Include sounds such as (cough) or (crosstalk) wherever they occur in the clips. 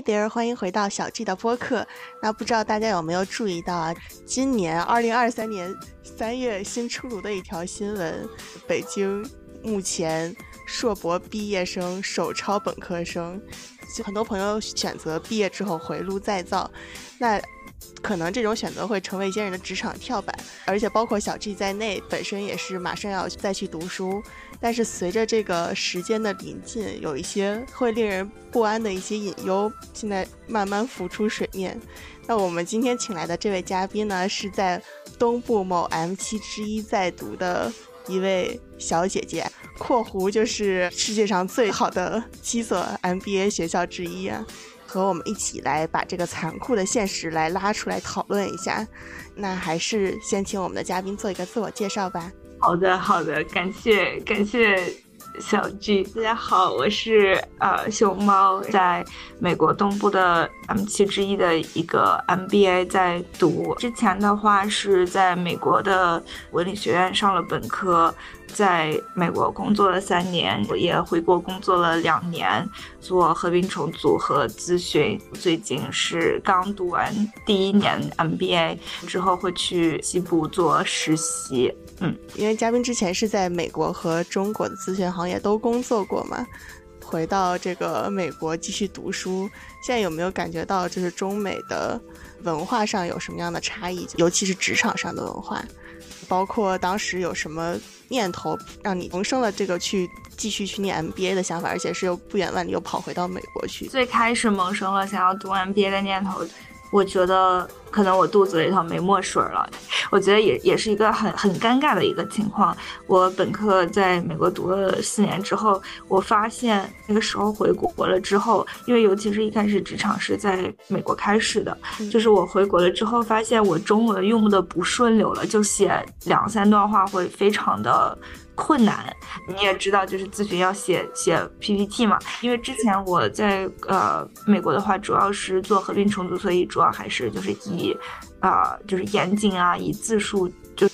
Hey there，欢迎回到小 G 的播客。那不知道大家有没有注意到啊？今年二零二三年三月新出炉的一条新闻：北京目前硕博毕业生首超本科生，就很多朋友选择毕业之后回炉再造。那可能这种选择会成为一些人的职场跳板，而且包括小 G 在内，本身也是马上要再去读书。但是随着这个时间的临近，有一些会令人不安的一些隐忧，现在慢慢浮出水面。那我们今天请来的这位嘉宾呢，是在东部某 M 七之一在读的一位小姐姐（括弧就是世界上最好的七所 MBA 学校之一啊），和我们一起来把这个残酷的现实来拉出来讨论一下。那还是先请我们的嘉宾做一个自我介绍吧。好的，好的，感谢感谢小 G，大家好，我是呃熊猫，在美国东部的 M 七之一的一个 MBA 在读，之前的话是在美国的文理学院上了本科。在美国工作了三年，我也回国工作了两年，做合并重组和咨询。最近是刚读完第一年 MBA，之后会去西部做实习。嗯，因为嘉宾之前是在美国和中国的咨询行业都工作过嘛，回到这个美国继续读书，现在有没有感觉到就是中美的文化上有什么样的差异，尤其是职场上的文化？包括当时有什么念头让你萌生了这个去继续去念 MBA 的想法，而且是又不远万里又跑回到美国去？最开始萌生了想要读 MBA 的念头。我觉得可能我肚子里头没墨水了，我觉得也也是一个很很尴尬的一个情况。我本科在美国读了四年之后，我发现那个时候回国了之后，因为尤其是一开始职场是在美国开始的，就是我回国了之后，发现我中文用的不顺溜了，就写两三段话会非常的。困难，你也知道，就是咨询要写写 PPT 嘛。因为之前我在呃美国的话，主要是做合并重组，所以主要还是就是以啊就是严谨啊，以字数就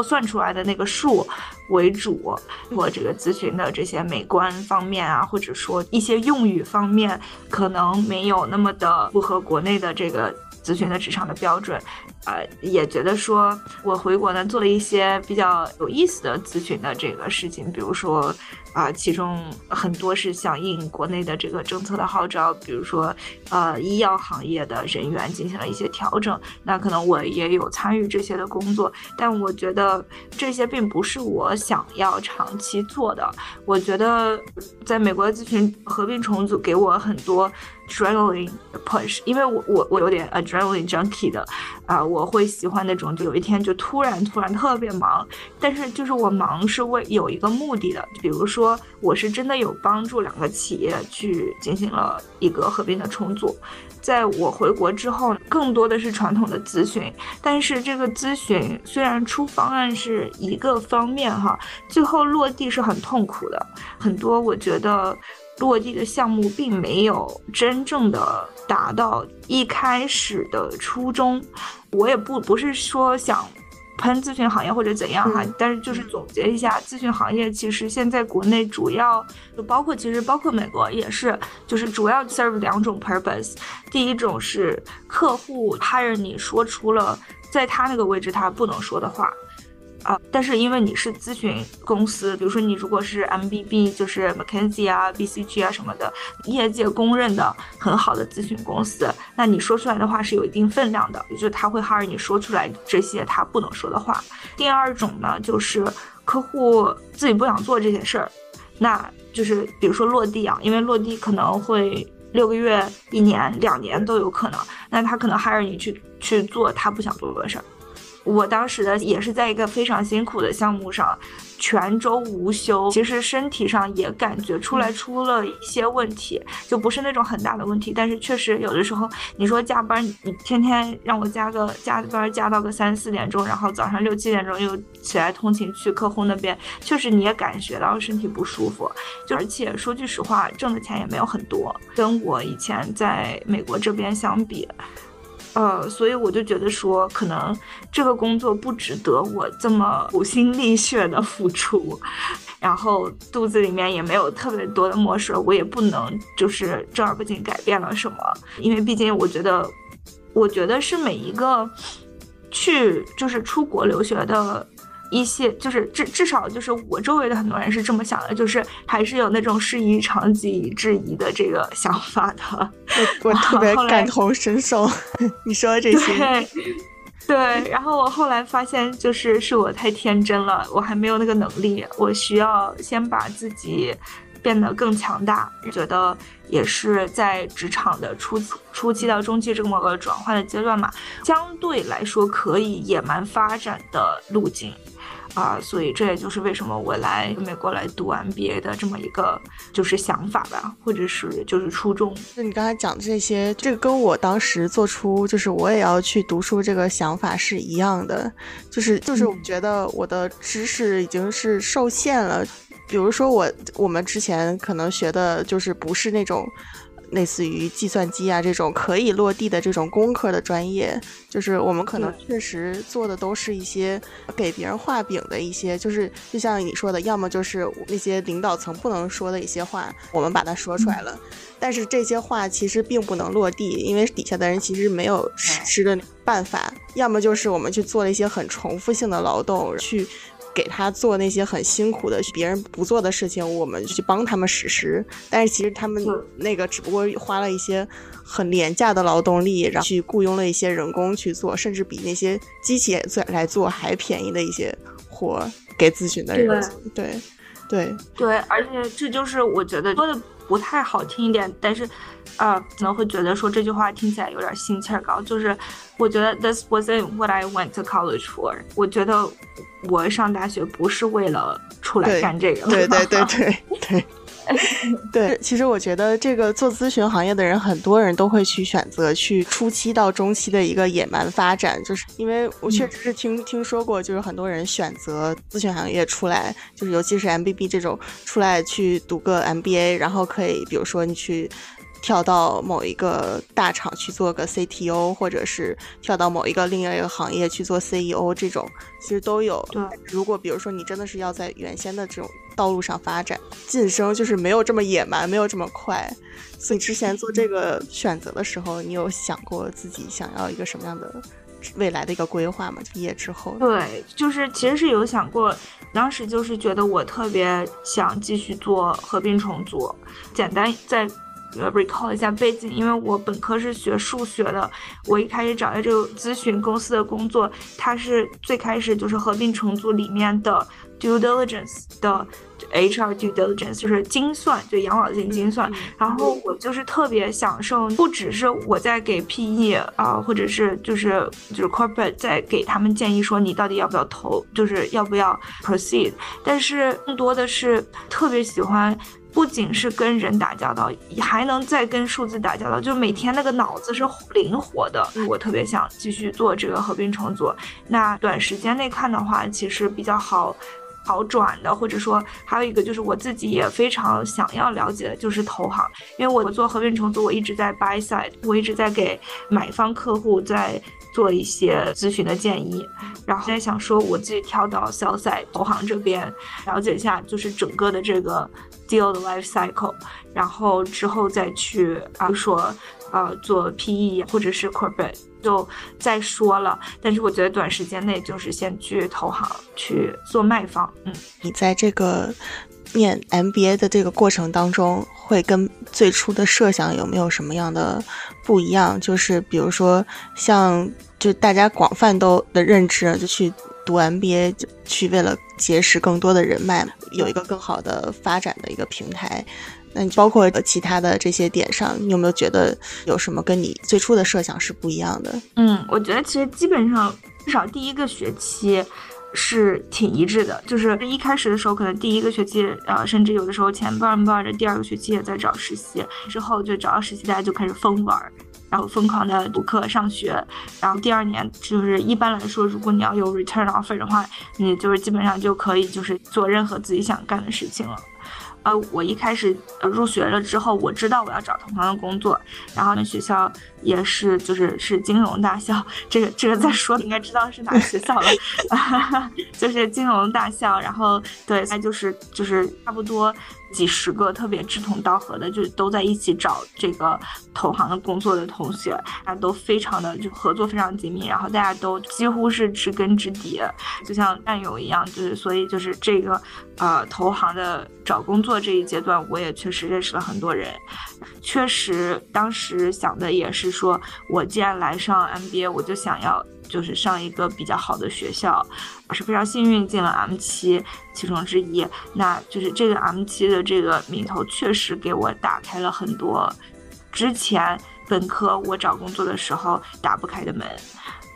算出来的那个数为主。我这个咨询的这些美观方面啊，或者说一些用语方面，可能没有那么的符合国内的这个。咨询的职场的标准，呃，也觉得说我回国呢做了一些比较有意思的咨询的这个事情，比如说。啊，其中很多是响应国内的这个政策的号召，比如说，呃，医药行业的人员进行了一些调整，那可能我也有参与这些的工作，但我觉得这些并不是我想要长期做的。我觉得在美国咨询合并重组给我很多 adrenaline push，因为我我我有点 adrenaline junkie 的，啊，我会喜欢那种就有一天就突然突然特别忙，但是就是我忙是为有一个目的的，比如说。我是真的有帮助两个企业去进行了一个合并的重组，在我回国之后，更多的是传统的咨询，但是这个咨询虽然出方案是一个方面哈，最后落地是很痛苦的，很多我觉得落地的项目并没有真正的达到一开始的初衷，我也不不是说想。喷咨询行业或者怎样哈，但是就是总结一下，咨询行业其实现在国内主要就包括其实包括美国也是，就是主要 serve 两种 purpose。第一种是客户 hire 你说出了在他那个位置他不能说的话。啊，但是因为你是咨询公司，比如说你如果是 MBB，就是 McKinsey 啊、BCG 啊什么的，业界公认的很好的咨询公司，那你说出来的话是有一定分量的，也就是他会 hire 你说出来这些他不能说的话。第二种呢，就是客户自己不想做这些事儿，那就是比如说落地啊，因为落地可能会六个月、一年、两年都有可能，那他可能 hire 你去去做他不想做的事儿。我当时的也是在一个非常辛苦的项目上，全周无休。其实身体上也感觉出来出了一些问题，就不是那种很大的问题，但是确实有的时候，你说加班，你天天让我加个加班加到个三四点钟，然后早上六七点钟又起来通勤去客户那边，确实你也感觉到身体不舒服。就而且说句实话，挣的钱也没有很多，跟我以前在美国这边相比。呃，所以我就觉得说，可能这个工作不值得我这么呕心沥血的付出，然后肚子里面也没有特别多的墨水，我也不能就是正儿八经改变了什么，因为毕竟我觉得，我觉得是每一个去就是出国留学的。一些就是至至少就是我周围的很多人是这么想的，就是还是有那种师夷长技质疑的这个想法的。我 (laughs) 我特别感同身受，你说这些。对对，然后我后来发现，就是是我太天真了，我还没有那个能力，我需要先把自己变得更强大。觉得也是在职场的初初期到中期这么个转换的阶段嘛，相对来说可以野蛮发展的路径。啊，所以这也就是为什么我来美国来读 MBA 的这么一个就是想法吧，或者是就是初衷。那你刚才讲的这些，这个跟我当时做出就是我也要去读书这个想法是一样的，就是就是我觉得我的知识已经是受限了，比如说我我们之前可能学的就是不是那种。类似于计算机啊这种可以落地的这种工科的专业，就是我们可能确实做的都是一些给别人画饼的一些，就是就像你说的，要么就是那些领导层不能说的一些话，我们把它说出来了，但是这些话其实并不能落地，因为底下的人其实没有实施的办法，要么就是我们去做了一些很重复性的劳动去。给他做那些很辛苦的别人不做的事情，我们去帮他们实施。但是其实他们那个只不过花了一些很廉价的劳动力，然后去雇佣了一些人工去做，甚至比那些机器做来做还便宜的一些活给咨询的人。对，对，对，而且这就是我觉得说的不太好听一点，但是。呃，可能会觉得说这句话听起来有点心气儿高，就是我觉得 this wasn't what I went to college for。我觉得我上大学不是为了出来干这个。对对对对对对。(laughs) 其实我觉得这个做咨询行业的人，很多人都会去选择去初期到中期的一个野蛮发展，就是因为我确实是听听说过，就是很多人选择咨询行业出来，就是尤其是 MBB 这种出来去读个 MBA，然后可以比如说你去。跳到某一个大厂去做个 CTO，或者是跳到某一个另外一个行业去做 CEO，这种其实都有。对，如果比如说你真的是要在原先的这种道路上发展晋升，就是没有这么野蛮，没有这么快。所以之前做这个选择的时候，你有想过自己想要一个什么样的未来的一个规划吗？毕业之后？对，就是其实是有想过，当时就是觉得我特别想继续做合并重组，简单在。呃，recall 一下背景，因为我本科是学数学的，我一开始找的这个咨询公司的工作，它是最开始就是合并重组里面的 due diligence 的 HR due diligence，就是精算，就养老金精算。然后我就是特别享受，不只是我在给 PE 啊，或者是就是就是 corporate 在给他们建议说你到底要不要投，就是要不要 proceed，但是更多的是特别喜欢。不仅是跟人打交道，还能再跟数字打交道，就每天那个脑子是灵活的。我特别想继续做这个合并重组。那短时间内看的话，其实比较好好转的，或者说还有一个就是我自己也非常想要了解的就是投行，因为我做合并重组，我一直在 buy side，我一直在给买方客户在。做一些咨询的建议，然后在想说我自己跳到 sell side 投行这边，了解一下就是整个的这个 deal 的 life cycle，然后之后再去啊说呃做 PE 或者是 corporate 就再说了。但是我觉得短时间内就是先去投行去做卖方。嗯，你在这个念 MBA 的这个过程当中，会跟最初的设想有没有什么样的不一样？就是比如说像。就大家广泛都的认知，就去读 MBA，去为了结识更多的人脉，有一个更好的发展的一个平台。那你包括其他的这些点上，你有没有觉得有什么跟你最初的设想是不一样的？嗯，我觉得其实基本上至少第一个学期是挺一致的，就是一开始的时候可能第一个学期，呃，甚至有的时候前半半的第二个学期也在找实习，之后就找到实习，大家就开始疯玩。然后疯狂的补课上学，然后第二年就是一般来说，如果你要有 return offer 的话，你就是基本上就可以就是做任何自己想干的事情了。呃，我一开始入学了之后，我知道我要找同行的工作，然后那学校也是就是是金融大校，(laughs) 这个这个再说应该知道是哪个学校了，(laughs) 就是金融大校，然后对，那就是就是差不多。几十个特别志同道合的，就都在一起找这个投行的工作的同学，大家都非常的就合作非常紧密，然后大家都几乎是知根知底，就像战友一样，就是所以就是这个呃投行的找工作这一阶段，我也确实认识了很多人，确实当时想的也是说，我既然来上 MBA，我就想要。就是上一个比较好的学校，我是非常幸运进了 M 七其中之一。那就是这个 M 七的这个名头，确实给我打开了很多之前本科我找工作的时候打不开的门。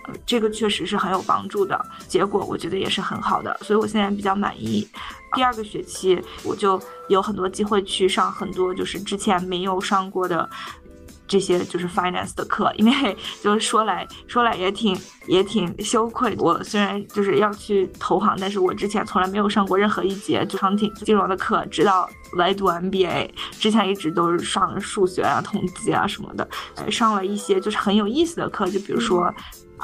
呃，这个确实是很有帮助的，结果我觉得也是很好的，所以我现在比较满意。第二个学期我就有很多机会去上很多就是之前没有上过的。这些就是 finance 的课，因为 (laughs) 就是说来说来也挺也挺羞愧。我虽然就是要去投行，但是我之前从来没有上过任何一节就商品金融的课，直到来读 MBA 之前一直都是上数学啊、统计啊什么的，呃，上了一些就是很有意思的课，就比如说。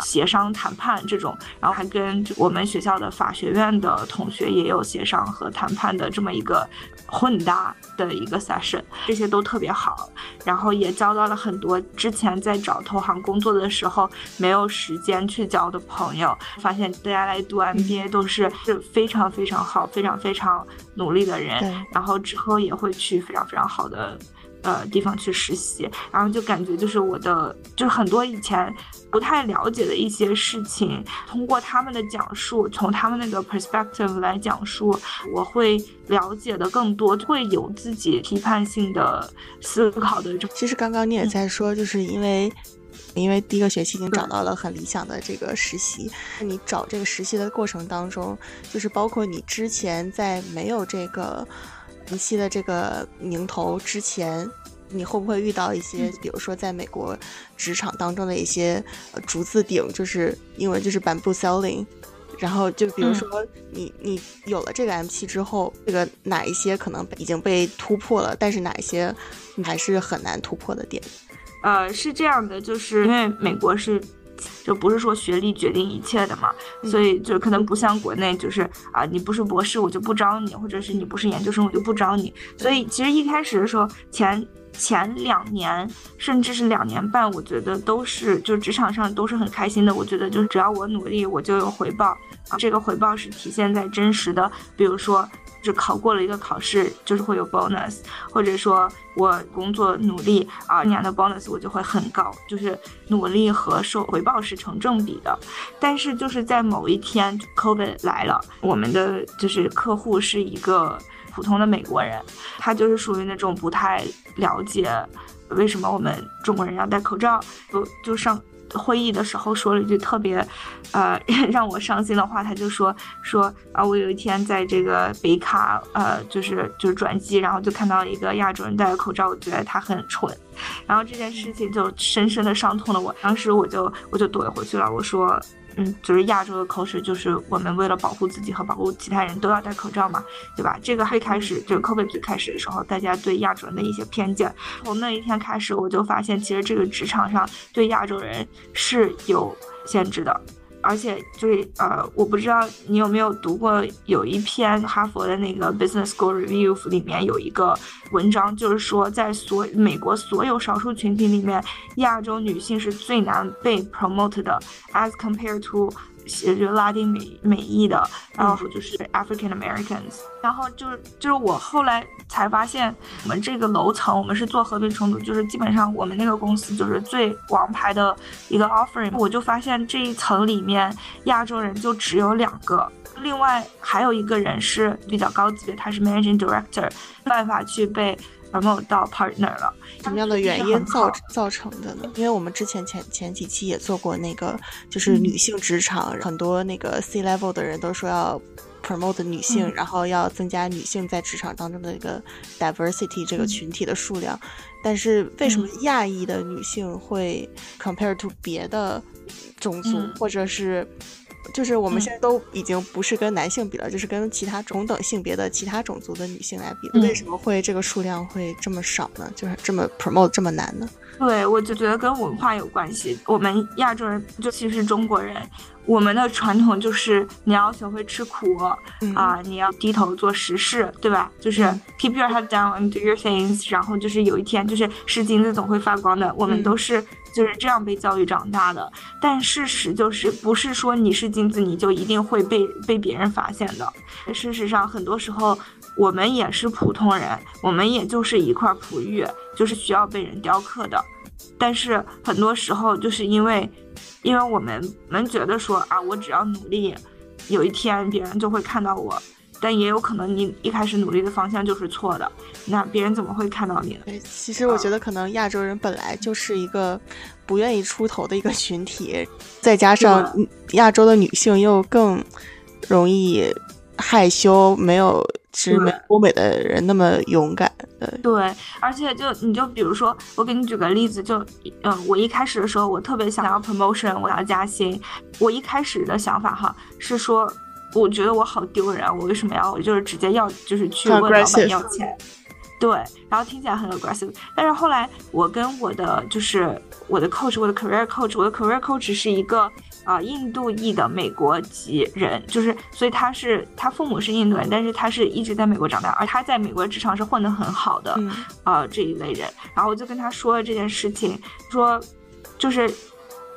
协商谈判这种，然后还跟我们学校的法学院的同学也有协商和谈判的这么一个混搭的一个 session，这些都特别好。然后也交到了很多之前在找投行工作的时候没有时间去交的朋友，发现大家来读 MBA 都是是非常非常好、非常非常努力的人，然后之后也会去非常非常好的。呃，地方去实习，然后就感觉就是我的，就是很多以前不太了解的一些事情，通过他们的讲述，从他们那个 perspective 来讲述，我会了解的更多，会有自己批判性的思考的。其实刚刚你也在说，就是因为因为第一个学期已经找到了很理想的这个实习，你找这个实习的过程当中，就是包括你之前在没有这个。晨曦的这个名头之前，你会不会遇到一些，比如说在美国职场当中的一些呃逐字顶，就是英文就是 bamboo selling，然后就比如说你你有了这个 M 七之后，这个哪一些可能已经被突破了，但是哪一些你还是很难突破的点？呃，是这样的，就是因为美国是。就不是说学历决定一切的嘛，所以就可能不像国内，就是啊，你不是博士我就不招你，或者是你不是研究生我就不招你。所以其实一开始的时候，前前两年甚至是两年半，我觉得都是就职场上都是很开心的。我觉得就是只要我努力，我就有回报啊。这个回报是体现在真实的，比如说。考过了一个考试，就是会有 bonus，或者说我工作努力啊，年的 bonus 我就会很高，就是努力和收回报是成正比的。但是就是在某一天，COVID 来了，我们的就是客户是一个普通的美国人，他就是属于那种不太了解为什么我们中国人要戴口罩，就就上。会议的时候说了一句特别，呃，(laughs) 让我伤心的话，他就说说啊，我有一天在这个北卡，呃，就是就是转机，然后就看到一个亚洲人戴着口罩，我觉得他很蠢，然后这件事情就深深的伤痛了我，当时我就我就怼回去了，我说。嗯，就是亚洲的口水，就是我们为了保护自己和保护其他人都要戴口罩嘛，对吧？这个最开始就是 COVID 最开始的时候，大家对亚洲人的一些偏见，从那一天开始，我就发现其实这个职场上对亚洲人是有限制的。而且就是呃，我不知道你有没有读过有一篇哈佛的那个 Business School Review 里面有一个文章，就是说在所美国所有少数群体里面，亚洲女性是最难被 promote 的，as compared to。写着拉丁美美裔的，然后就是 African Americans，然后就是就是我后来才发现，我们这个楼层我们是做和平重组，就是基本上我们那个公司就是最王牌的一个 offering，我就发现这一层里面亚洲人就只有两个，另外还有一个人是比较高级的，他是 Managing Director，没办法去被。Promote 到 partner 了，什么样的原因造造成的呢？因为我们之前前前几期也做过那个，就是女性职场，很多那个 C level 的人都说要 promote 女性，然后要增加女性在职场当中的一个 diversity 这个群体的数量。但是为什么亚裔的女性会 compare to 别的种族或者是就是我们现在都已经不是跟男性比了，就是跟其他同等性别的其他种族的女性来比，为什么会这个数量会这么少呢？就是这么 promote 这么难呢？对，我就觉得跟文化有关系。我们亚洲人，尤其是中国人，我们的传统就是你要学会吃苦啊，你要低头做实事，对吧？就是 keep your head down and do your things，然后就是有一天就是是金子总会发光的。我们都是就是这样被教育长大的。但事实就是，不是说你是金子你就一定会被被别人发现的。事实上，很多时候我们也是普通人，我们也就是一块璞玉。就是需要被人雕刻的，但是很多时候就是因为，因为我们能觉得说啊，我只要努力，有一天别人就会看到我，但也有可能你一开始努力的方向就是错的，那别人怎么会看到你呢？其实我觉得可能亚洲人本来就是一个不愿意出头的一个群体，再加上亚洲的女性又更容易害羞，没有。是没欧美的人那么勇敢，对，而且就你就比如说，我给你举个例子，就嗯，我一开始的时候，我特别想要 promotion，我要加薪。我一开始的想法哈是说，我觉得我好丢人，我为什么要就是直接要就是去问老板要钱？对，然后听起来很 aggressive，但是后来我跟我的就是我的 coach，我的 career coach，我的 career coach 是一个。啊，印度裔的美国籍人，就是所以他是他父母是印度人，但是他是一直在美国长大，而他在美国职场是混得很好的，啊这一类人。然后我就跟他说了这件事情，说就是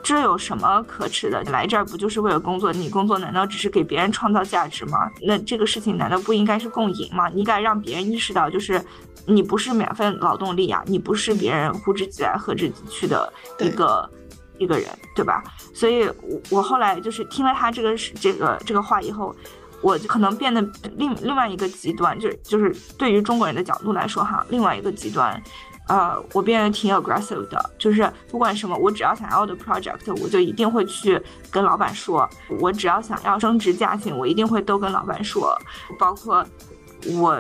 这有什么可耻的？来这儿不就是为了工作？你工作难道只是给别人创造价值吗？那这个事情难道不应该是共赢吗？你该让别人意识到，就是你不是免费劳动力啊，你不是别人呼之即来喝之即去的一个。一个人，对吧？所以，我我后来就是听了他这个这个这个话以后，我就可能变得另另外一个极端，就是就是对于中国人的角度来说哈，另外一个极端，呃，我变得挺 aggressive 的，就是不管什么，我只要想要的 project，我就一定会去跟老板说；我只要想要升职加薪，我一定会都跟老板说，包括我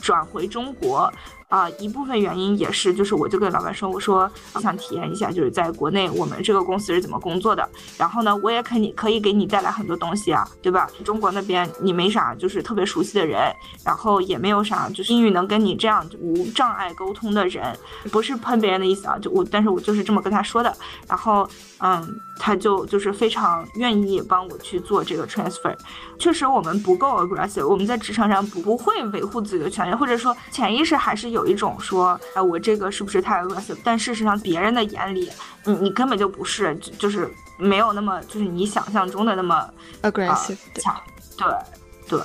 转回中国。啊，一部分原因也是，就是我就跟老板说，我说我想体验一下，就是在国内我们这个公司是怎么工作的。然后呢，我也肯定可以给你带来很多东西啊，对吧？中国那边你没啥，就是特别熟悉的人，然后也没有啥，就是英语能跟你这样无障碍沟通的人，不是喷别人的意思啊，就我，但是我就是这么跟他说的。然后，嗯，他就就是非常愿意帮我去做这个 transfer。确实我们不够 aggressive，我们在职场上不不会维护自己的权利，或者说潜意识还是有。有一种说，哎，我这个是不是太 aggressive？但事实上，别人的眼里，你你根本就不是，就是没有那么，就是你想象中的那么 aggressive 强。对对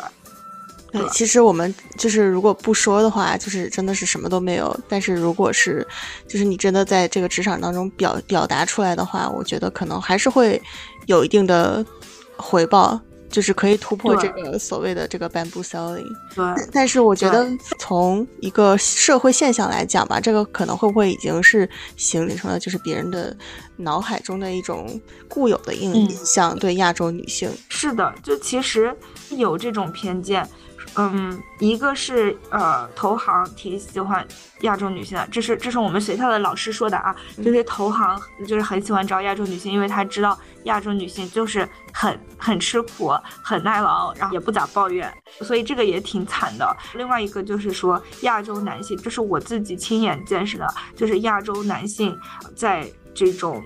对，其实我们就是如果不说的话，就是真的是什么都没有。但是如果是，就是你真的在这个职场当中表表达出来的话，我觉得可能还是会有一定的回报。就是可以突破这个所谓的这个 bamboo selling，对。但是我觉得从一个社会现象来讲吧，这个可能会不会已经是形成了就是别人的脑海中的一种固有的印印象，对亚洲女性。是的，就其实有这种偏见。嗯，一个是呃，投行挺喜欢亚洲女性的，这是这是我们学校的老师说的啊，这些投行就是很喜欢招亚洲女性，因为他知道亚洲女性就是很很吃苦、很耐劳，然后也不咋抱怨，所以这个也挺惨的。另外一个就是说亚洲男性，这是我自己亲眼见识的，就是亚洲男性在这种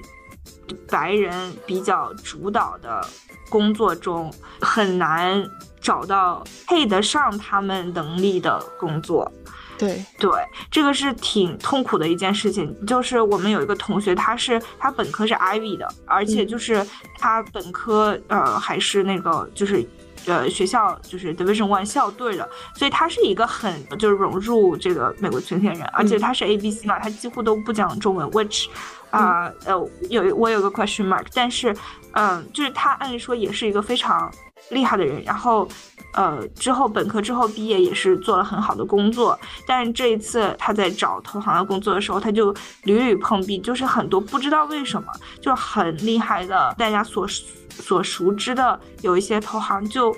白人比较主导的工作中很难。找到配得上他们能力的工作，对对，这个是挺痛苦的一件事情。就是我们有一个同学，他是他本科是 Ivy 的，而且就是他本科呃还是那个就是呃学校就是 Division One 校队的，所以他是一个很就是融入这个美国群体人，而且他是 ABC 嘛，他几乎都不讲中文，which 啊呃有我有个 question mark，但是嗯就是他按理说也是一个非常。厉害的人，然后，呃，之后本科之后毕业也是做了很好的工作，但是这一次他在找投行的工作的时候，他就屡屡碰壁，就是很多不知道为什么就很厉害的，大家所所熟知的有一些投行就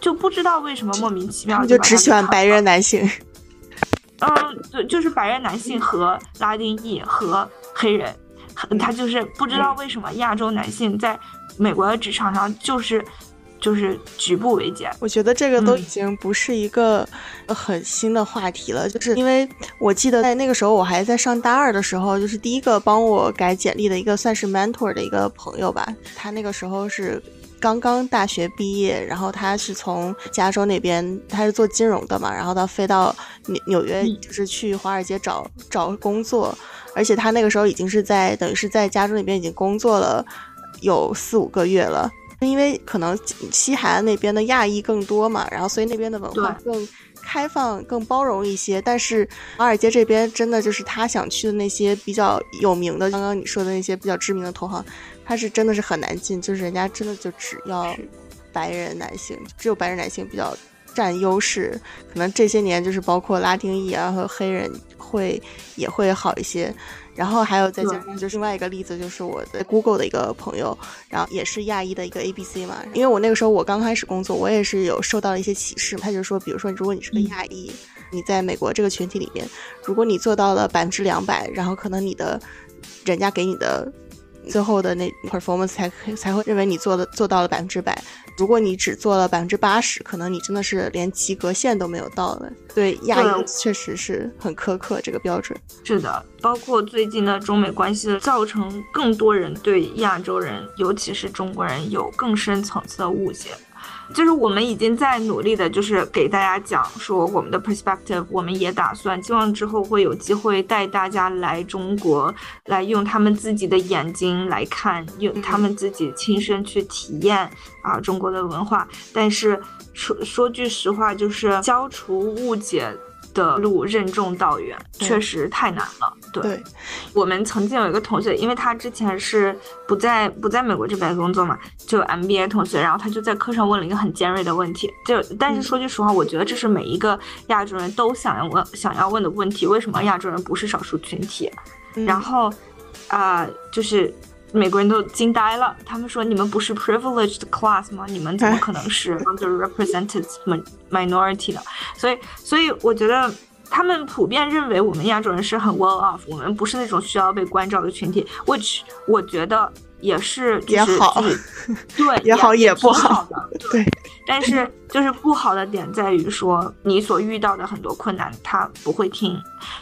就不知道为什么莫名其妙就只喜欢白人男性，嗯，对，就是白人男性和拉丁裔和黑人。他就是不知道为什么亚洲男性在美国的职场上就是就是举步维艰。我觉得这个都已经不是一个很新的话题了，就是因为我记得在那个时候我还在上大二的时候，就是第一个帮我改简历的一个算是 mentor 的一个朋友吧，他那个时候是。刚刚大学毕业，然后他是从加州那边，他是做金融的嘛，然后他飞到纽纽约，就是去华尔街找找工作，而且他那个时候已经是在等于是在加州那边已经工作了有四五个月了，因为可能西海岸那边的亚裔更多嘛，然后所以那边的文化更开放、更包容一些，但是华尔街这边真的就是他想去的那些比较有名的，刚刚你说的那些比较知名的投行。他是真的是很难进，就是人家真的就只要白人男性，只有白人男性比较占优势。可能这些年就是包括拉丁裔啊和黑人会也会好一些。然后还有再加上就是另外一个例子，就是我在 Google 的一个朋友，然后也是亚裔的一个 ABC 嘛。因为我那个时候我刚开始工作，我也是有受到了一些歧视。他就说，比如说如果你是个亚裔，你在美国这个群体里面，如果你做到了百分之两百，然后可能你的人家给你的。最后的那 performance 才才会认为你做的做到了百分之百。如果你只做了百分之八十，可能你真的是连及格线都没有到的。对亚裔确实是很苛刻这个标准。是的，包括最近的中美关系，造成更多人对亚洲人，尤其是中国人有更深层次的误解。就是我们已经在努力的，就是给大家讲说我们的 perspective，我们也打算，希望之后会有机会带大家来中国，来用他们自己的眼睛来看，用他们自己亲身去体验啊中国的文化。但是说说句实话，就是消除误解。的路任重道远，确实太难了。对，我们曾经有一个同学，因为他之前是不在不在美国这边工作嘛，就 MBA 同学，然后他就在课上问了一个很尖锐的问题。就但是说句实话，我觉得这是每一个亚洲人都想要问想要问的问题：为什么亚洲人不是少数群体？然后啊，就是。美国人都惊呆了，他们说：“你们不是 privileged class 吗？你们怎么可能是 underrepresented minority 呢？”所以，所以我觉得他们普遍认为我们亚洲人是很 well off，我们不是那种需要被关照的群体。which 我觉得。也是，也好，(laughs) 对，也好也不好的，(laughs) 对。但是就是不好的点在于说，你所遇到的很多困难他不会听，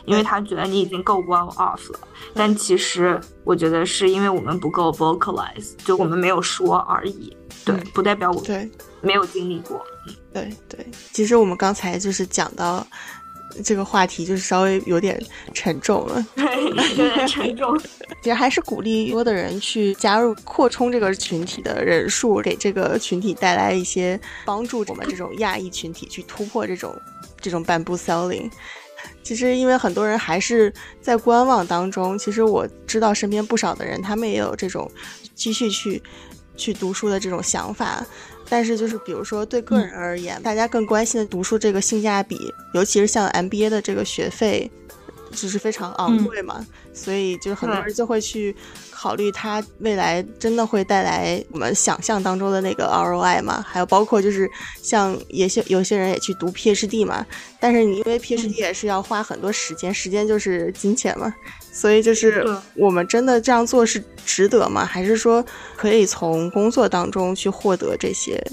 因为他觉得你已经够 well off 了。但其实我觉得是因为我们不够 vocalize，就我们没有说而已。对，不代表我对没有经历过。对对，其实我们刚才就是讲到。这个话题就是稍微有点沉重了，(laughs) 对，有点沉重。(laughs) 其实还是鼓励多的人去加入，扩充这个群体的人数，给这个群体带来一些帮助。我们这种亚裔群体去突破这种这种 bamboo selling。其实因为很多人还是在观望当中。其实我知道身边不少的人，他们也有这种继续去去读书的这种想法。但是就是比如说对个人而言，大家更关心的读书这个性价比，尤其是像 MBA 的这个学费，就是非常昂贵嘛，所以就是很多人就会去。考虑它未来真的会带来我们想象当中的那个 ROI 吗？还有包括就是像有些有些人也去读 PhD 嘛，但是你因为 PhD 也是要花很多时间，时间就是金钱嘛，所以就是我们真的这样做是值得吗？还是说可以从工作当中去获得这些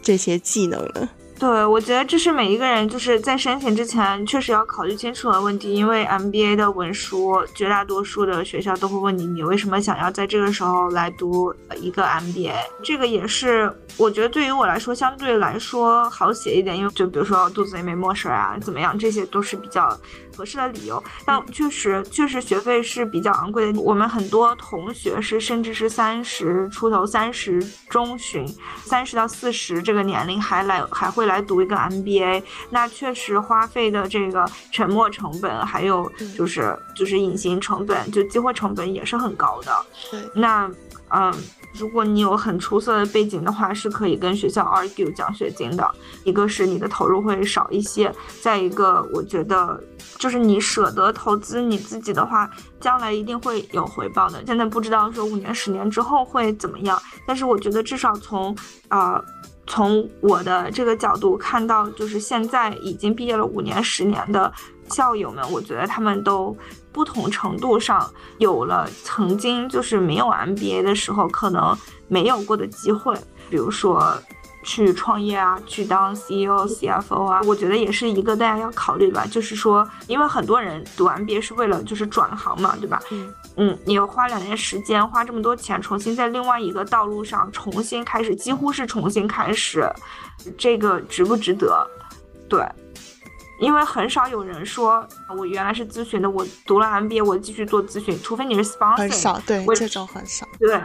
这些技能呢？对，我觉得这是每一个人就是在申请之前确实要考虑清楚的问题，因为 MBA 的文书绝大多数的学校都会问你，你为什么想要在这个时候来读一个 MBA？这个也是我觉得对于我来说相对来说好写一点，因为就比如说肚子里没墨水啊，怎么样，这些都是比较。合适的理由，但确实确实学费是比较昂贵的。我们很多同学是甚至是三十出头、三十中旬、三十到四十这个年龄还来还会来读一个 MBA，那确实花费的这个沉没成本，还有就是就是隐形成本，就机会成本也是很高的。对，那嗯。如果你有很出色的背景的话，是可以跟学校 argue 奖学金的。一个是你的投入会少一些，再一个我觉得就是你舍得投资你自己的话，将来一定会有回报的。现在不知道说五年、十年之后会怎么样，但是我觉得至少从啊从我的这个角度看到，就是现在已经毕业了五年、十年的校友们，我觉得他们都不同程度上有了曾经就是没有 MBA 的时候可能没有过的机会，比如说。去创业啊，去当 CEO、CFO 啊，我觉得也是一个大家要考虑的吧。就是说，因为很多人读 MBA 是为了就是转行嘛，对吧？嗯嗯，你要花两年时间，花这么多钱，重新在另外一个道路上重新开始，几乎是重新开始，这个值不值得？对，因为很少有人说我原来是咨询的，我读了 MBA，我继续做咨询，除非你是 sponsor，很少，对，这种很少，对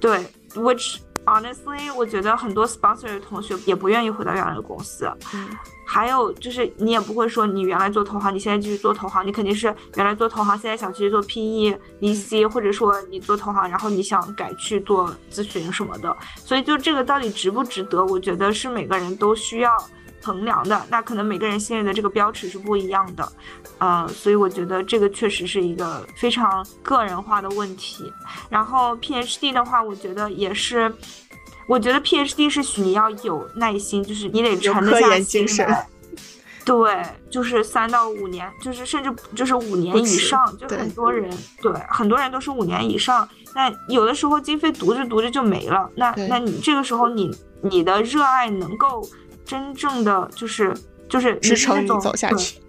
对，which。Honestly，我觉得很多 sponsor 的同学也不愿意回到原来的公司。嗯，还有就是你也不会说你原来做投行，你现在继续做投行，你肯定是原来做投行，现在想去做 PE、VC，或者说你做投行，然后你想改去做咨询什么的。所以就这个到底值不值得？我觉得是每个人都需要。衡量的那可能每个人信任的这个标尺是不一样的，呃，所以我觉得这个确实是一个非常个人化的问题。然后 PhD 的话，我觉得也是，我觉得 PhD 是你要有耐心，就是你得沉得下心来。对，就是三到五年，就是甚至就是五年以上，就很多人对很多人都是五年以上。那有的时候经费读着读着就没了，那那你这个时候你你的热爱能够。真正的就是就是支撑你走下去，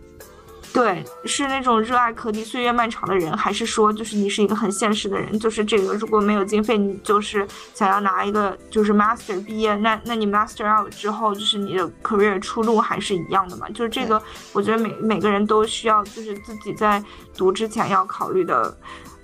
对，是那种热爱课题岁月漫长的人，还是说就是你是一个很现实的人？就是这个如果没有经费，你就是想要拿一个就是 master 毕业，那那你 master out 之后，就是你的 career 出路还是一样的嘛？就是这个，我觉得每每个人都需要就是自己在读之前要考虑的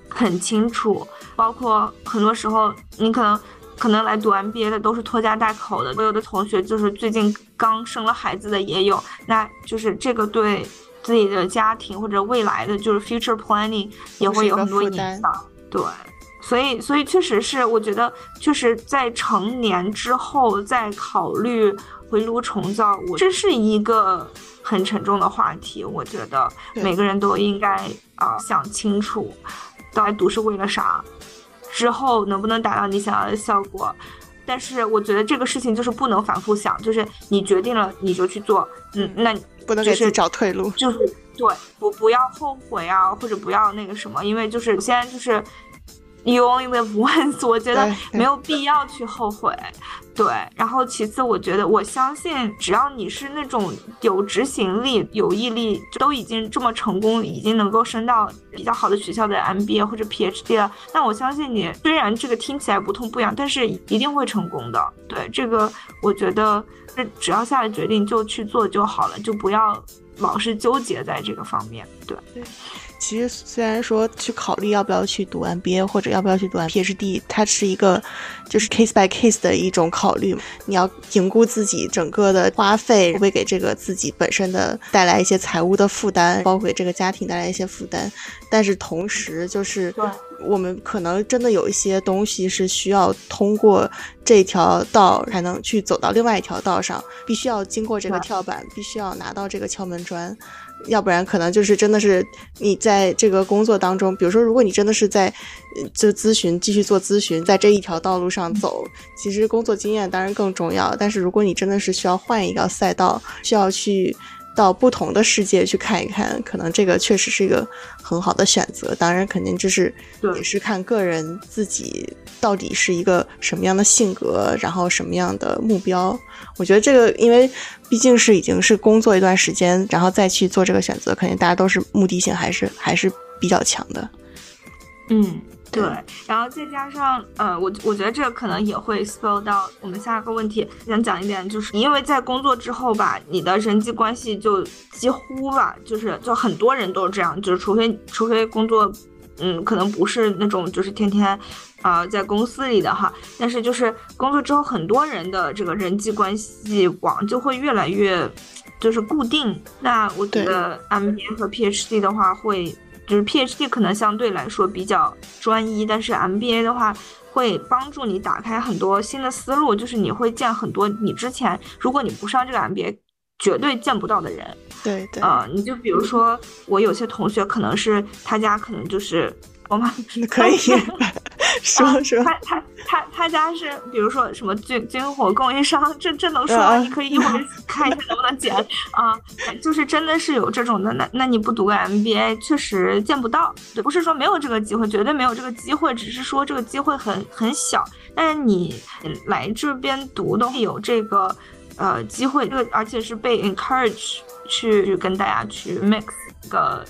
很清楚，包括很多时候你可能。可能来读 MBA 的都是拖家带口的，我有的同学就是最近刚生了孩子的也有，那就是这个对自己的家庭或者未来的就是 future planning 也会有很多影响。对，所以所以确实是，我觉得确实在成年之后再考虑回炉重造，我这是一个很沉重的话题。我觉得每个人都应该啊想清楚，到底读是为了啥。之后能不能达到你想要的效果？但是我觉得这个事情就是不能反复想，就是你决定了你就去做，嗯，那不能给自己找退路，就是对，不不要后悔啊，或者不要那个什么，因为就是现在就是。You only live once，我觉得没有必要去后悔。对，然后其次，我觉得我相信，只要你是那种有执行力、有毅力，都已经这么成功，已经能够升到比较好的学校的 MBA 或者 PhD 了，那我相信你，虽然这个听起来不痛不痒，但是一定会成功的。对，这个我觉得，只要下了决定就去做就好了，就不要老是纠结在这个方面。对。其实虽然说去考虑要不要去读 MBA 或者要不要去读 PhD，它是一个就是 case by case 的一种考虑。你要评估自己整个的花费，会给这个自己本身的带来一些财务的负担，包括给这个家庭带来一些负担。但是同时，就是我们可能真的有一些东西是需要通过这条道才能去走到另外一条道上，必须要经过这个跳板，必须要拿到这个敲门砖。要不然可能就是真的是你在这个工作当中，比如说，如果你真的是在就咨询继续做咨询，在这一条道路上走，其实工作经验当然更重要。但是如果你真的是需要换一个赛道，需要去。到不同的世界去看一看，可能这个确实是一个很好的选择。当然，肯定就是也是看个人自己到底是一个什么样的性格，然后什么样的目标。我觉得这个，因为毕竟是已经是工作一段时间，然后再去做这个选择，肯定大家都是目的性还是还是比较强的。嗯。对，然后再加上，呃，我我觉得这个可能也会 spill 到我们下一个问题，想讲一点，就是因为在工作之后吧，你的人际关系就几乎吧，就是就很多人都是这样，就是除非除非工作，嗯，可能不是那种就是天天，啊，在公司里的哈，但是就是工作之后，很多人的这个人际关系网就会越来越就是固定。那我觉得 MBA 和 PhD 的话会。就是 PhD 可能相对来说比较专一，但是 MBA 的话会帮助你打开很多新的思路，就是你会见很多你之前如果你不上这个 MBA 绝对见不到的人。对对。呃，你就比如说我有些同学可能是他家可能就是我妈可以说说他他他他家是比如说什么军军火供应商，这这能说？你可以一会儿看一下能不能剪啊。就是真的是有这种的，那那你不读个 MBA 确实见不到。对，不是说没有这个机会，绝对没有这个机会，只是说这个机会很很小。但是你来这边读的有这个呃机会，这个而且是被 encourage 去跟大家去 mix 个。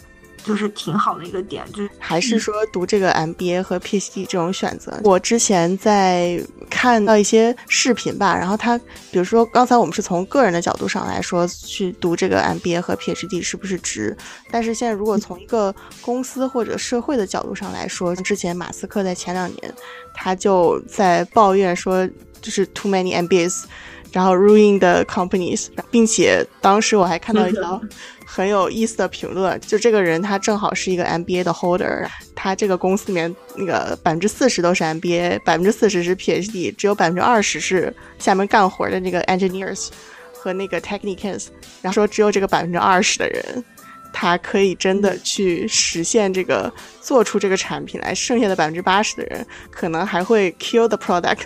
就是挺好的一个点，就是还是说读这个 MBA 和 PhD 这种选择。我之前在看到一些视频吧，然后他比如说刚才我们是从个人的角度上来说去读这个 MBA 和 PhD 是不是值，但是现在如果从一个公司或者社会的角度上来说，之前马斯克在前两年他就在抱怨说，就是 too many MBAs，然后 ruin the companies，并且当时我还看到一 (laughs) 条。很有意思的评论，就这个人他正好是一个 MBA 的 holder，他这个公司里面那个百分之四十都是 MBA，百分之四十是 PhD，只有百分之二十是下面干活的那个 engineers 和那个 technicians，然后说只有这个百分之二十的人，他可以真的去实现这个做出这个产品来，剩下的百分之八十的人可能还会 kill the product。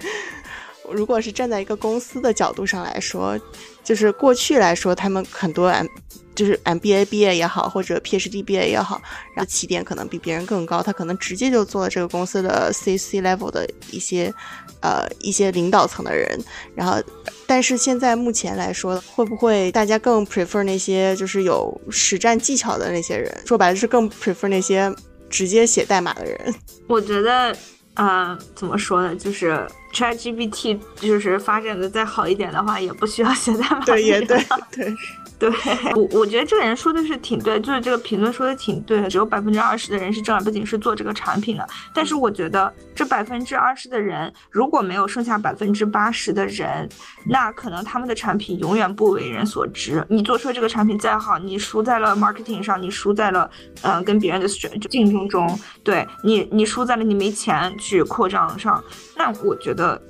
(laughs) 如果是站在一个公司的角度上来说，就是过去来说，他们很多 M 就是 MBA 毕业也好，或者 PhD 毕业也好，然后起点可能比别人更高，他可能直接就做了这个公司的 C C level 的一些呃一些领导层的人。然后，但是现在目前来说，会不会大家更 prefer 那些就是有实战技巧的那些人？说白了是更 prefer 那些直接写代码的人？(laughs) 我觉得。呃，怎么说呢？就是 ChatGPT 就是发展的再好一点的话，也不需要写代码。(laughs) 对，也对，对。对我，我觉得这个人说的是挺对，就是这个评论说的挺对的。只有百分之二十的人是正儿八经是做这个产品的，但是我觉得这百分之二十的人如果没有剩下百分之八十的人，那可能他们的产品永远不为人所知。你做出这个产品再好，你输在了 marketing 上，你输在了嗯跟别人的竞争中，对你，你输在了你没钱去扩张上，那我觉得。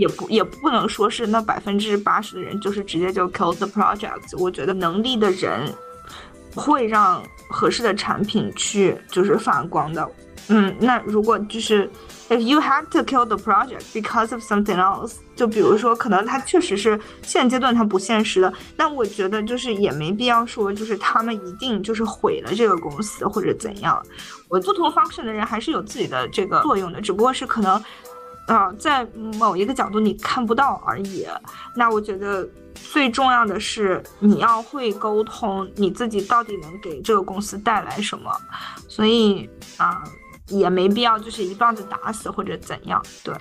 也不也不能说是那百分之八十的人就是直接就 kill the project。我觉得能力的人会让合适的产品去就是发光的。嗯，那如果就是 if you have to kill the project because of something else，就比如说可能它确实是现阶段它不现实的，那我觉得就是也没必要说就是他们一定就是毁了这个公司或者怎样。我不同 function 的人还是有自己的这个作用的，只不过是可能。啊，在某一个角度你看不到而已。那我觉得最重要的是你要会沟通，你自己到底能给这个公司带来什么。所以啊，也没必要就是一棒子打死或者怎样。对，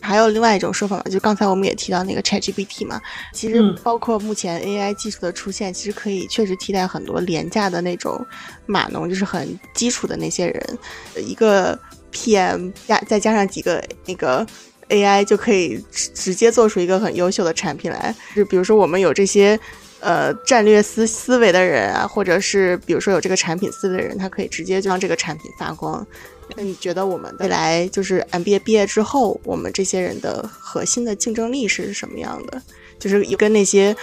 还有另外一种说法嘛，就刚才我们也提到那个 ChatGPT 嘛，其实包括目前 AI 技术的出现，其实可以确实替代很多廉价的那种码农，就是很基础的那些人，一个。PM 加再加上几个那个 AI 就可以直直接做出一个很优秀的产品来。就比如说我们有这些呃战略思思维的人啊，或者是比如说有这个产品思维的人，他可以直接就让这个产品发光。那你觉得我们未来就是 MBA 毕业之后，我们这些人的核心的竞争力是什么样的？就是跟那些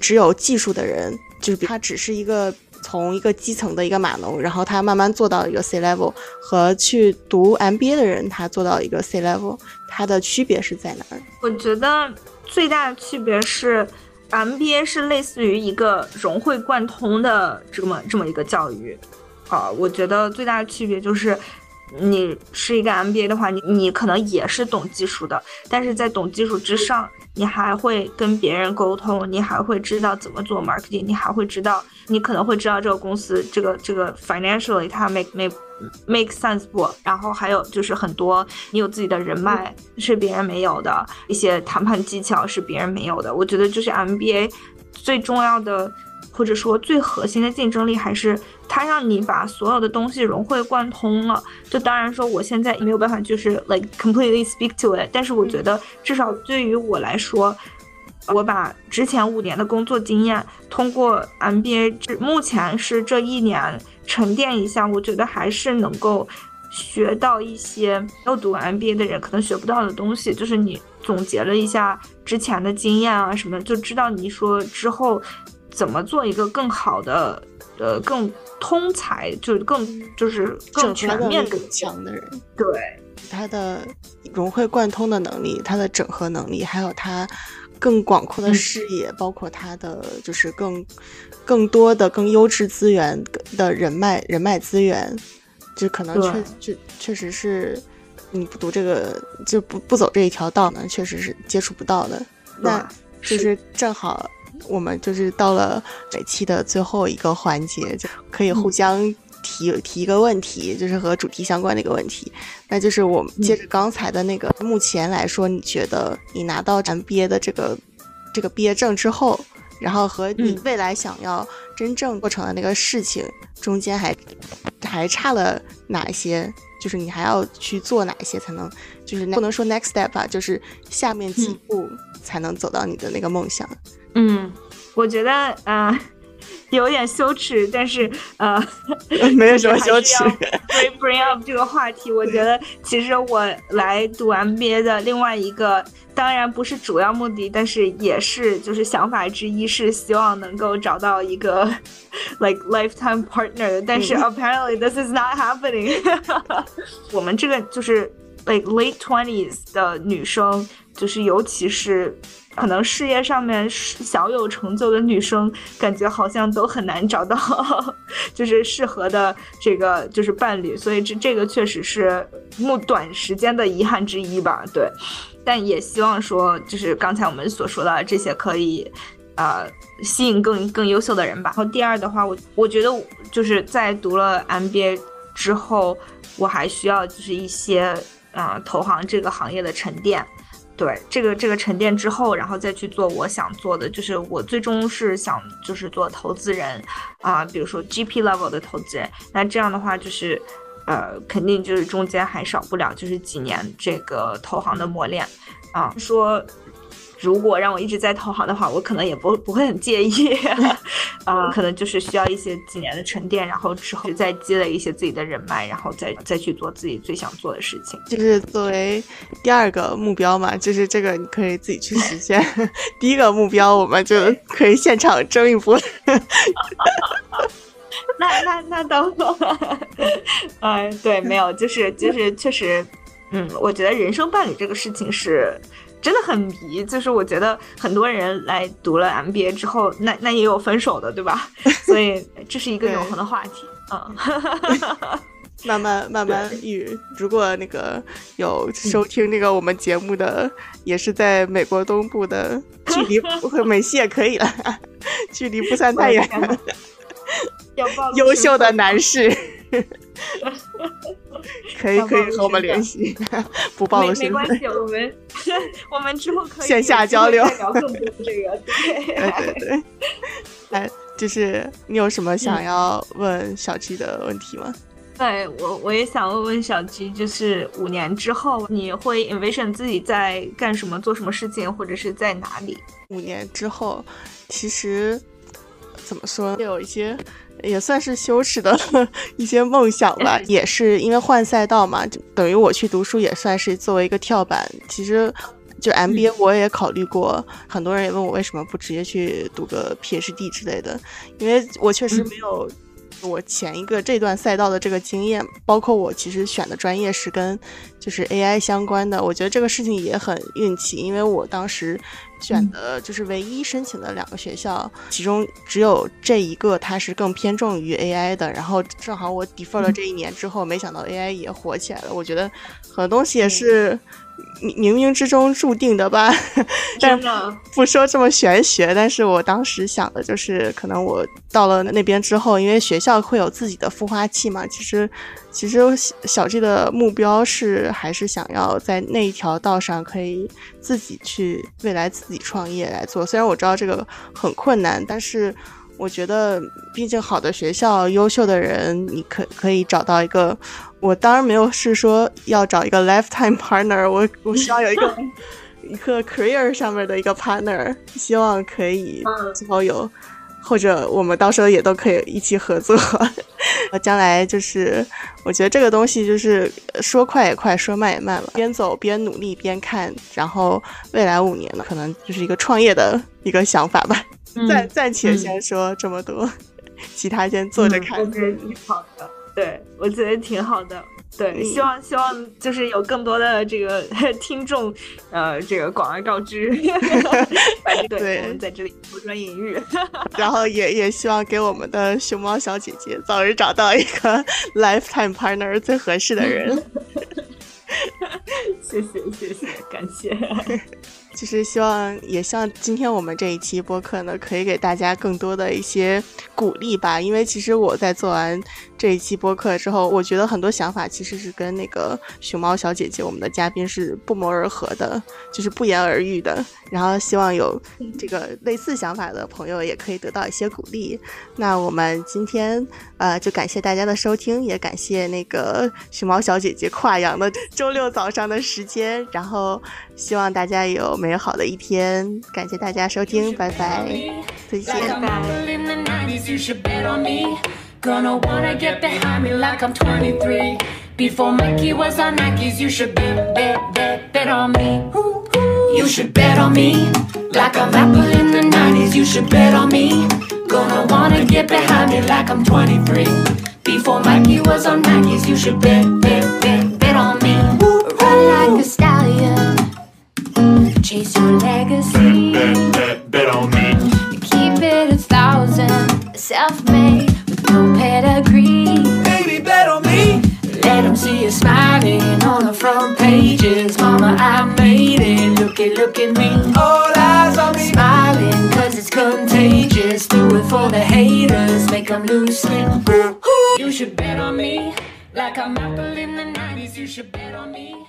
只有技术的人，就是他只是一个。从一个基层的一个码农，然后他慢慢做到一个 C level，和去读 MBA 的人他做到一个 C level，它的区别是在哪儿？我觉得最大的区别是，MBA 是类似于一个融会贯通的这么这么一个教育，啊，我觉得最大的区别就是。你是一个 MBA 的话，你你可能也是懂技术的，但是在懂技术之上，你还会跟别人沟通，你还会知道怎么做 marketing，你还会知道，你可能会知道这个公司这个这个 financially 它 make make make sense 不？然后还有就是很多你有自己的人脉是别人没有的一些谈判技巧是别人没有的。我觉得就是 MBA 最重要的。或者说最核心的竞争力还是它让你把所有的东西融会贯通了。就当然说我现在没有办法就是 like completely speak to it，但是我觉得至少对于我来说，我把之前五年的工作经验通过 MBA，目前是这一年沉淀一下，我觉得还是能够学到一些没有读 MBA 的人可能学不到的东西。就是你总结了一下之前的经验啊什么，就知道你说之后。怎么做一个更好的，呃，更通才，就是更就是更全面、更强的人？对他的融会贯通的能力，他的整合能力，还有他更广阔的视野，包括他的就是更更多的、更优质资源的人脉、人脉资源，就可能确确确实是你不读这个就不不走这一条道呢，确实是接触不到的。那就是正好我们就是到了每期的最后一个环节，就可以互相。提提一个问题，就是和主题相关的一个问题，那就是我们接着刚才的那个，目前来说，你觉得你拿到咱毕业的这个这个毕业证之后，然后和你未来想要真正做成的那个事情中间还还差了哪些？就是你还要去做哪些才能，就是不能说 next step 啊，就是下面几步才能走到你的那个梦想。嗯，嗯，我觉得嗯有点羞耻，但是呃 (laughs) 没有什么羞耻。bring up 这个话题，我觉得其实我来读 MBA 的另外一个，当然不是主要目的，但是也是就是想法之一，是希望能够找到一个 (laughs) like lifetime partner。但是 apparently this is not happening。(laughs) 我们这个就是 like late twenties 的女生，就是尤其是。可能事业上面小有成就的女生，感觉好像都很难找到，(laughs) 就是适合的这个就是伴侣，所以这这个确实是目短时间的遗憾之一吧。对，但也希望说，就是刚才我们所说的这些可以，呃，吸引更更优秀的人吧。然后第二的话，我我觉得就是在读了 MBA 之后，我还需要就是一些啊投行这个行业的沉淀。对这个这个沉淀之后，然后再去做我想做的，就是我最终是想就是做投资人，啊，比如说 GP level 的投资人。那这样的话，就是，呃，肯定就是中间还少不了就是几年这个投行的磨练，啊，说。如果让我一直在投行的话，我可能也不不会很介意，(laughs) 啊，可能就是需要一些几年的沉淀，然后之后再积累一些自己的人脉，然后再再去做自己最想做的事情。就是作为第二个目标嘛，就是这个你可以自己去实现。(laughs) 第一个目标，我们就可以现场争一波。(laughs) 那那那倒不，嗯，对，没有，就是就是确实，嗯，我觉得人生伴侣这个事情是。真的很迷，就是我觉得很多人来读了 MBA 之后，那那也有分手的，对吧？(laughs) 所以这是一个永恒的话题。嗯，(laughs) 慢慢慢慢遇。如果那个有收听那个我们节目的，也是在美国东部的，距离美西也可以了，(laughs) 距离不算太远。优秀的男士。可以可以和我们联系，不暴露身份。没关系，我们 (laughs) 我们之后可以线下交流，聊更多这个。对对对，(laughs) 哎，就是你有什么想要问小 G 的问题吗？对我我也想问问小鸡就是五年之后你会 envision 自己在干什么、做什么事情，或者是在哪里？五年之后，其实怎么说，有一些。也算是羞耻的 (laughs) 一些梦想吧，(laughs) 也是因为换赛道嘛，就等于我去读书也算是作为一个跳板。其实，就 MBA 我也考虑过，很多人也问我为什么不直接去读个 PhD 之类的，因为我确实没有我前一个这段赛道的这个经验，包括我其实选的专业是跟就是 AI 相关的，我觉得这个事情也很运气，因为我当时。选的就是唯一申请的两个学校，其中只有这一个它是更偏重于 AI 的。然后正好我 defer 了这一年之后，没想到 AI 也火起来了。我觉得很多东西也是。冥冥之中注定的吧，(laughs) 真的不说这么玄学，但是我当时想的就是，可能我到了那边之后，因为学校会有自己的孵化器嘛。其实，其实小 G 的目标是还是想要在那一条道上可以自己去未来自己创业来做。虽然我知道这个很困难，但是我觉得，毕竟好的学校、优秀的人，你可可以找到一个。我当然没有是说要找一个 lifetime partner，我我需要有一个 (laughs) 一个 career 上面的一个 partner，希望可以最后有，或者我们到时候也都可以一起合作。我 (laughs) 将来就是我觉得这个东西就是说快也快，说慢也慢了，边走边努力边看，然后未来五年呢，可能就是一个创业的一个想法吧。暂暂且先说这么多，其他先坐着看。我觉得挺好的。对，我觉得挺好的。对，希望希望就是有更多的这个 (laughs) 听众，呃，这个广而告之，(laughs) 对，我们在这里抛砖引玉，然后也也希望给我们的熊猫小姐姐早日找到一个 (laughs) lifetime partner 最合适的人。谢谢谢谢，感谢。就是希望，也希望今天我们这一期播客呢，可以给大家更多的一些鼓励吧。因为其实我在做完这一期播客之后，我觉得很多想法其实是跟那个熊猫小姐姐我们的嘉宾是不谋而合的，就是不言而喻的。然后希望有这个类似想法的朋友也可以得到一些鼓励。那我们今天呃，就感谢大家的收听，也感谢那个熊猫小姐姐跨洋的 (laughs) 周六早上的时间。然后希望大家有。美好的一天，感谢大家收听，拜拜，再见。Gonna wanna get behind me like I'm 23. Before Mikey was on Nikes, you should bet, bet, bet, bet on me. You should bet on me. Like I'm Apple in the 90s, you should bet on me. Gonna wanna get behind me like I'm 23. Before Mikey was on Nikes, you should bet, bet, bet, bet on me. Run like a stallion chase your legacy. Bet, bet, bet, bet on me. Keep it a thousand, self-made with no pedigree. Baby, bet on me. Let them see you smiling on the front pages. Mama, I made it. Look at, look at me. All eyes on me. Smiling cause it's contagious. Do it for the haters. Make them lose sleep. You should bet on me. Like I'm Apple in the 90s. You should bet on me.